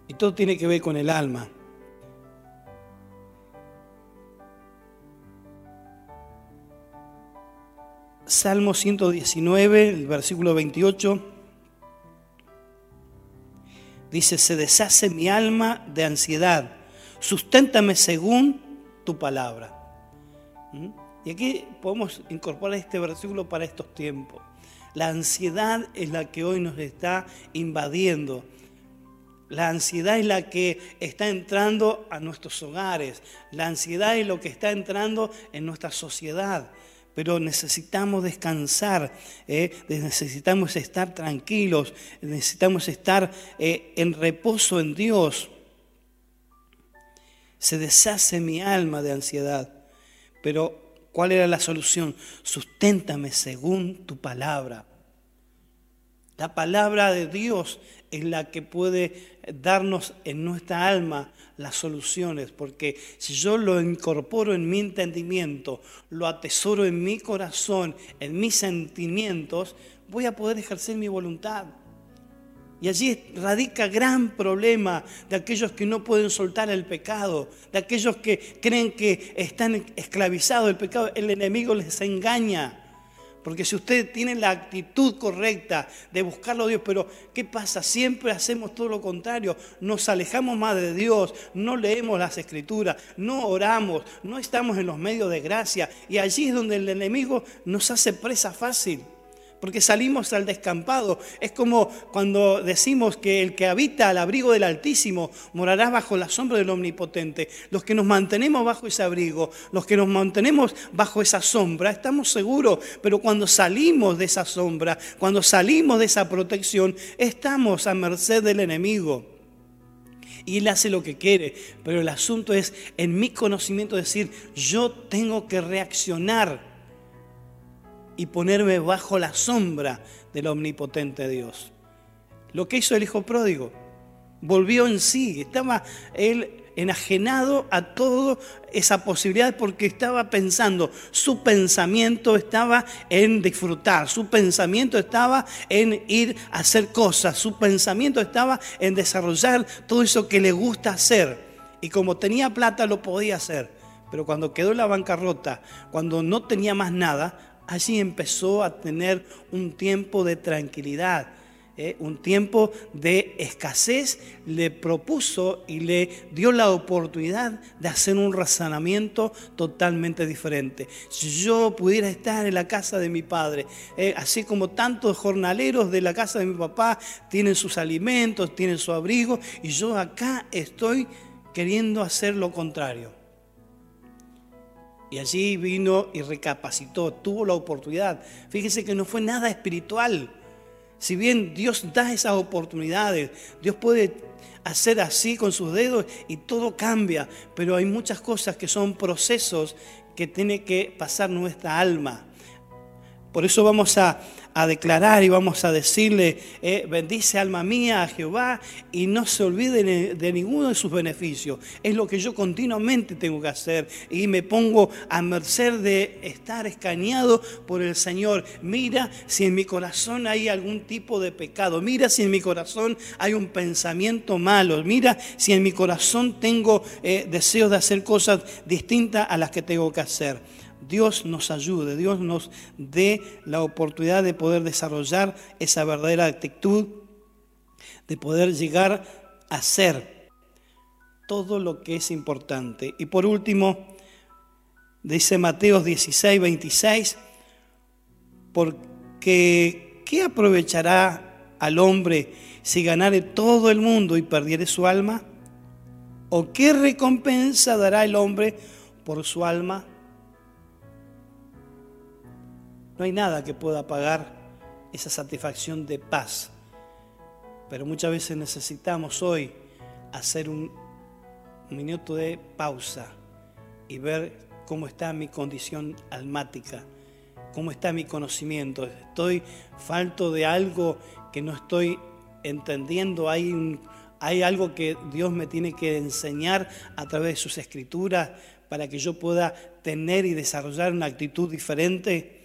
Y todo tiene que ver con el alma. Salmo 119, el versículo 28, dice, se deshace mi alma de ansiedad, susténtame según tu palabra. ¿Mm? Y aquí podemos incorporar este versículo para estos tiempos. La ansiedad es la que hoy nos está invadiendo. La ansiedad es la que está entrando a nuestros hogares. La ansiedad es lo que está entrando en nuestra sociedad pero necesitamos descansar, ¿eh? necesitamos estar tranquilos, necesitamos estar eh, en reposo en Dios. Se deshace mi alma de ansiedad, pero ¿cuál era la solución? Susténtame según tu palabra. La palabra de Dios es la que puede darnos en nuestra alma las soluciones, porque si yo lo incorporo en mi entendimiento, lo atesoro en mi corazón, en mis sentimientos, voy a poder ejercer mi voluntad. Y allí radica gran problema de aquellos que no pueden soltar el pecado, de aquellos que creen que están esclavizados del pecado. El enemigo les engaña. Porque si usted tiene la actitud correcta de buscarlo a Dios, pero ¿qué pasa? Siempre hacemos todo lo contrario. Nos alejamos más de Dios, no leemos las escrituras, no oramos, no estamos en los medios de gracia. Y allí es donde el enemigo nos hace presa fácil porque salimos al descampado. Es como cuando decimos que el que habita al abrigo del Altísimo morará bajo la sombra del Omnipotente. Los que nos mantenemos bajo ese abrigo, los que nos mantenemos bajo esa sombra, estamos seguros, pero cuando salimos de esa sombra, cuando salimos de esa protección, estamos a merced del enemigo. Y él hace lo que quiere, pero el asunto es en mi conocimiento decir, yo tengo que reaccionar y ponerme bajo la sombra del omnipotente Dios. Lo que hizo el hijo pródigo, volvió en sí, estaba él enajenado a toda esa posibilidad porque estaba pensando, su pensamiento estaba en disfrutar, su pensamiento estaba en ir a hacer cosas, su pensamiento estaba en desarrollar todo eso que le gusta hacer. Y como tenía plata lo podía hacer, pero cuando quedó en la bancarrota, cuando no tenía más nada, allí empezó a tener un tiempo de tranquilidad, ¿eh? un tiempo de escasez, le propuso y le dio la oportunidad de hacer un razonamiento totalmente diferente. Si yo pudiera estar en la casa de mi padre, ¿eh? así como tantos jornaleros de la casa de mi papá tienen sus alimentos, tienen su abrigo, y yo acá estoy queriendo hacer lo contrario. Y allí vino y recapacitó, tuvo la oportunidad. Fíjese que no fue nada espiritual. Si bien Dios da esas oportunidades, Dios puede hacer así con sus dedos y todo cambia, pero hay muchas cosas que son procesos que tiene que pasar nuestra alma. Por eso vamos a, a declarar y vamos a decirle, eh, bendice alma mía a Jehová y no se olvide de ninguno de sus beneficios. Es lo que yo continuamente tengo que hacer y me pongo a merced de estar escaneado por el Señor. Mira si en mi corazón hay algún tipo de pecado, mira si en mi corazón hay un pensamiento malo, mira si en mi corazón tengo eh, deseos de hacer cosas distintas a las que tengo que hacer. Dios nos ayude, Dios nos dé la oportunidad de poder desarrollar esa verdadera actitud, de poder llegar a ser todo lo que es importante. Y por último, dice Mateo 16, 26, porque ¿qué aprovechará al hombre si ganare todo el mundo y perdiere su alma? ¿O qué recompensa dará el hombre por su alma? No hay nada que pueda pagar esa satisfacción de paz. Pero muchas veces necesitamos hoy hacer un, minuto de pausa y ver cómo está mi condición almática, cómo está mi conocimiento. Estoy falto de algo que no estoy entendiendo. Hay, hay algo que Dios me tiene que enseñar a través de sus escrituras para que yo pueda tener y desarrollar una actitud diferente.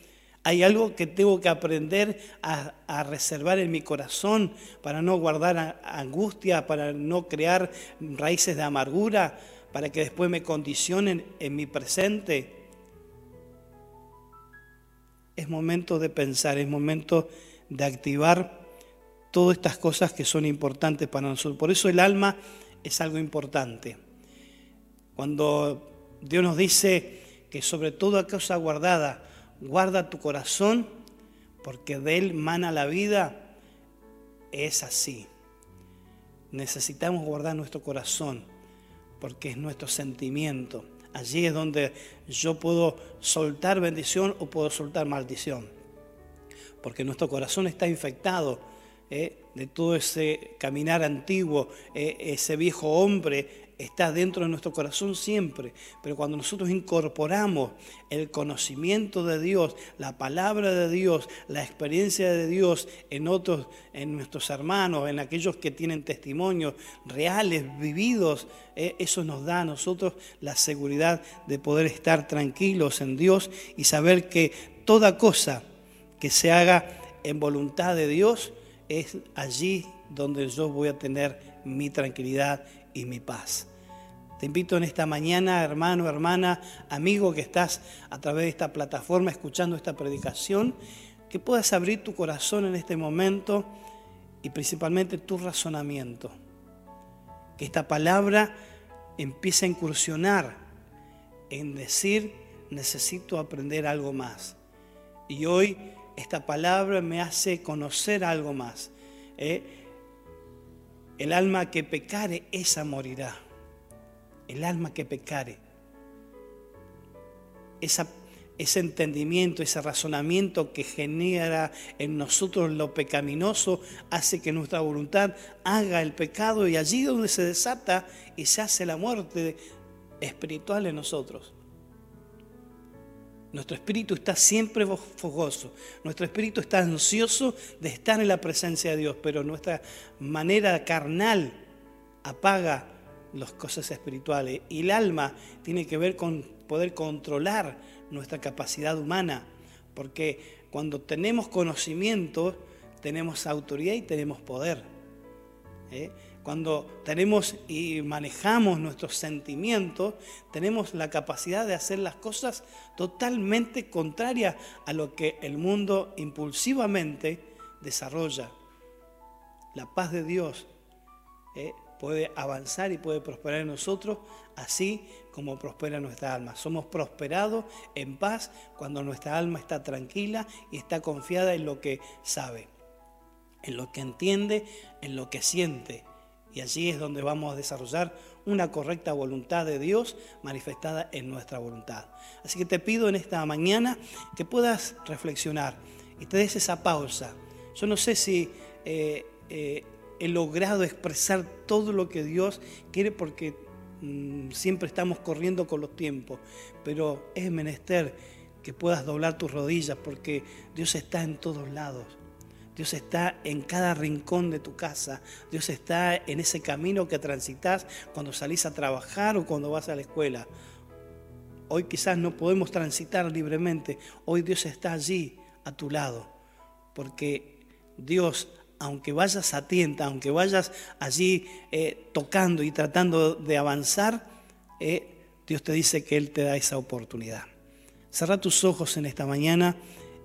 Hay algo que tengo que aprender a, reservar en mi corazón para no guardar angustia, para no crear raíces de amargura, para que después me condicionen en mi presente. Es momento de pensar, es momento de activar todas estas cosas que son importantes para nosotros. Por eso el alma es algo importante. Cuando Dios nos dice que sobre toda cosa guardada, guarda tu corazón, porque de él mana la vida, es así. Necesitamos guardar nuestro corazón, porque es nuestro sentimiento. Allí es donde yo puedo soltar bendición o puedo soltar maldición. Porque nuestro corazón está infectado eh, de todo ese caminar antiguo, eh, ese viejo hombre está dentro de nuestro corazón siempre, pero cuando nosotros incorporamos el conocimiento de Dios, la palabra de Dios, la experiencia de Dios en otros, en nuestros hermanos, en aquellos que tienen testimonios reales, vividos, eh, eso nos da a nosotros la seguridad de poder estar tranquilos en Dios y saber que toda cosa que se haga en voluntad de Dios es allí donde yo voy a tener mi tranquilidad y mi paz. Te invito en esta mañana, hermano, hermana, amigo que estás a través de esta plataforma escuchando esta predicación, que puedas abrir tu corazón en este momento y principalmente tu razonamiento. Que esta palabra empiece a incursionar en decir, necesito aprender algo más. Y hoy esta palabra me hace conocer algo más. ¿eh? El alma que pecare, esa morirá el alma que pecare. ese entendimiento, ese razonamiento que genera en nosotros lo pecaminoso, hace que nuestra voluntad haga el pecado y allí donde se desata y se hace la muerte espiritual en nosotros. Nuestro espíritu está siempre fogoso, nuestro espíritu está ansioso de estar en la presencia de Dios, pero nuestra manera carnal apaga las cosas espirituales. Y el alma tiene que ver con poder controlar nuestra capacidad humana, porque cuando tenemos conocimiento, tenemos autoridad y tenemos poder. ¿eh? Cuando tenemos y manejamos nuestros sentimientos, tenemos la capacidad de hacer las cosas totalmente contrarias a lo que el mundo impulsivamente desarrolla. La paz de Dios ¿eh? Puede avanzar y puede prosperar en nosotros, así como prospera nuestra alma. Somos prosperados en paz cuando nuestra alma está tranquila y está confiada en lo que sabe, en lo que entiende, en lo que siente. Y allí es donde vamos a desarrollar una correcta voluntad de Dios manifestada en nuestra voluntad. Así que te pido en esta mañana que puedas reflexionar y te des esa pausa. Yo no sé si eh, eh, he logrado expresar todo lo que Dios quiere porque mm, siempre estamos corriendo con los tiempos, pero es menester que puedas doblar tus rodillas porque Dios está en todos lados. Dios está en cada rincón de tu casa. Dios está en ese camino que transitas cuando salís a trabajar o cuando vas a la escuela. Hoy quizás no podemos transitar libremente. Hoy Dios está allí a tu lado. Porque Dios aunque vayas a tienta, aunque vayas allí eh, tocando y tratando de avanzar, eh, Dios te dice que Él te da esa oportunidad. Cerra tus ojos en esta mañana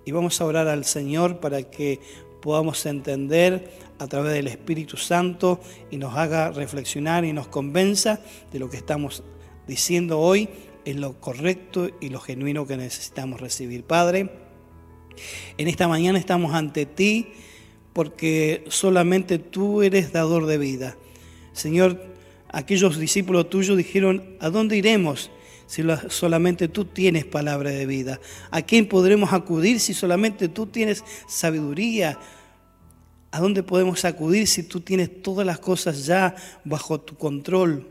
y vamos a orar al Señor para que podamos entender a través del Espíritu Santo y nos haga reflexionar y nos convenza de lo que estamos diciendo hoy es lo correcto y lo genuino que necesitamos recibir. Padre, En esta mañana estamos ante ti porque solamente tú eres dador de vida. Señor, aquellos discípulos tuyos dijeron, ¿a dónde iremos si solamente tú tienes palabra de vida? ¿A quién podremos acudir si solamente tú tienes sabiduría? ¿A dónde podemos acudir si tú tienes todas las cosas ya bajo tu control?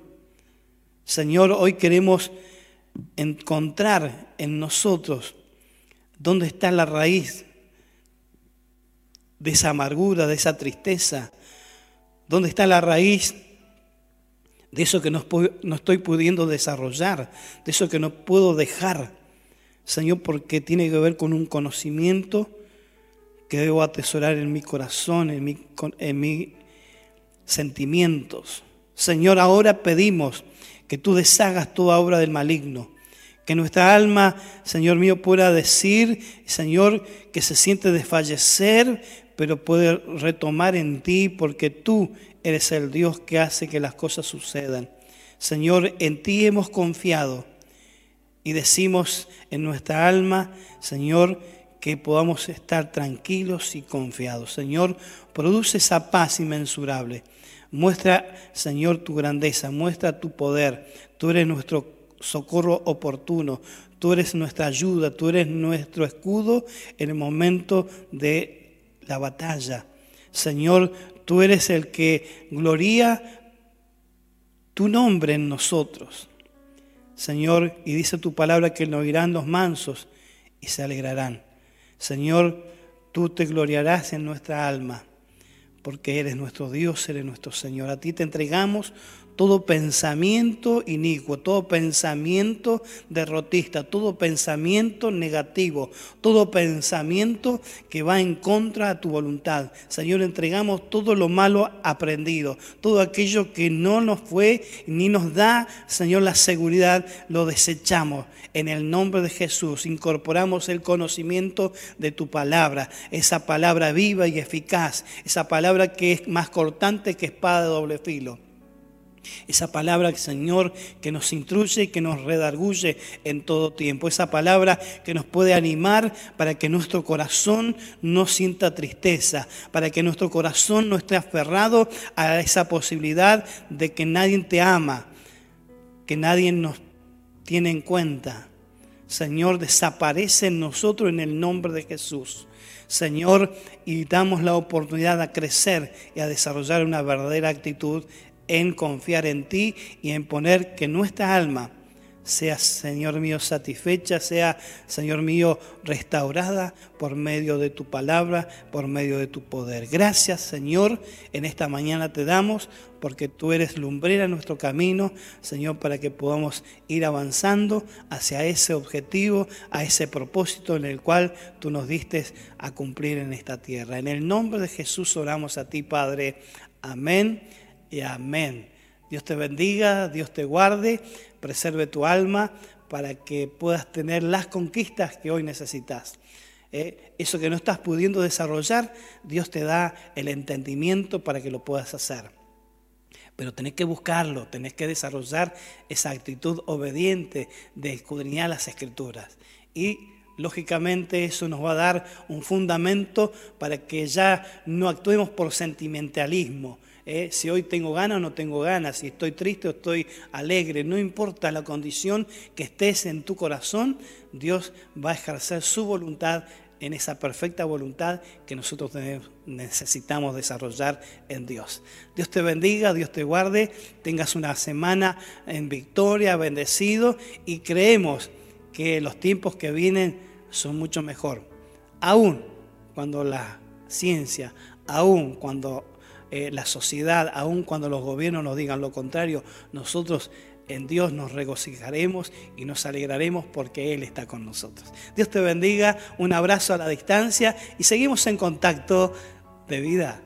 Señor, hoy queremos encontrar en nosotros dónde está la raíz de esa amargura, de esa tristeza, dónde está la raíz de eso que no, estoy pudiendo desarrollar, de eso que no puedo dejar, Señor, porque tiene que ver con un conocimiento que debo atesorar en mi corazón, en, mi, en mis sentimientos. Señor, ahora pedimos que tú deshagas toda obra del maligno, que nuestra alma, Señor mío, pueda decir, Señor, que se siente desfallecer, pero puede retomar en ti porque tú eres el Dios que hace que las cosas sucedan. Señor, en ti hemos confiado y decimos en nuestra alma, Señor, que podamos estar tranquilos y confiados. Señor, produce esa paz inmensurable. Muestra, Señor, tu grandeza, muestra tu poder. Tú eres nuestro socorro oportuno, tú eres nuestra ayuda, tú eres nuestro escudo en el momento de la batalla. Señor, tú eres el que gloria tu nombre en nosotros. Señor, y dice tu palabra que nos oirán los mansos y se alegrarán. Señor, tú te gloriarás en nuestra alma, porque eres nuestro Dios, eres nuestro Señor. A ti te entregamos todo pensamiento inicuo, todo pensamiento derrotista, todo pensamiento negativo, todo pensamiento que va en contra de tu voluntad. Señor, entregamos todo lo malo aprendido, todo aquello que no nos fue ni nos da, Señor, la seguridad, lo desechamos. En el nombre de Jesús incorporamos el conocimiento de tu palabra, esa palabra viva y eficaz, esa palabra que es más cortante que espada de doble filo. Esa palabra, Señor, que nos instruye, que nos redarguye en todo tiempo. Esa palabra que nos puede animar para que nuestro corazón no sienta tristeza, para que nuestro corazón no esté aferrado a esa posibilidad de que nadie te ama, que nadie nos tiene en cuenta. Señor, desaparece en nosotros en el nombre de Jesús. Señor, y damos la oportunidad a crecer y a desarrollar una verdadera actitud en confiar en ti y en poner que nuestra alma sea, Señor mío, satisfecha, sea, Señor mío, restaurada por medio de tu palabra, por medio de tu poder. Gracias, Señor, en esta mañana te damos porque tú eres lumbrera en nuestro camino, Señor, para que podamos ir avanzando hacia ese objetivo, a ese propósito en el cual tú nos diste a cumplir en esta tierra. En el nombre de Jesús oramos a ti, Padre. Amén y amén. Dios te bendiga, Dios te guarde, preserve tu alma para que puedas tener las conquistas que hoy necesitas. Eh, eso que no estás pudiendo desarrollar, Dios te da el entendimiento para que lo puedas hacer. Pero tenés que buscarlo, tenés que desarrollar esa actitud obediente de escudriñar las escrituras. Y lógicamente eso nos va a dar un fundamento para que ya no actuemos por sentimentalismo, ¿eh? si hoy tengo ganas o no tengo ganas, si estoy triste o estoy alegre, no importa la condición que estés en tu corazón, Dios va a ejercer su voluntad en esa perfecta voluntad que nosotros necesitamos desarrollar en Dios. Dios te bendiga, Dios te guarde, tengas una semana en victoria, bendecido y creemos que los tiempos que vienen son mucho mejor. Aún cuando la ciencia, aún cuando eh, la sociedad, aun cuando los gobiernos nos digan lo contrario, nosotros en Dios nos regocijaremos y nos alegraremos porque Él está con nosotros. Dios te bendiga, un abrazo a la distancia y seguimos en contacto de vida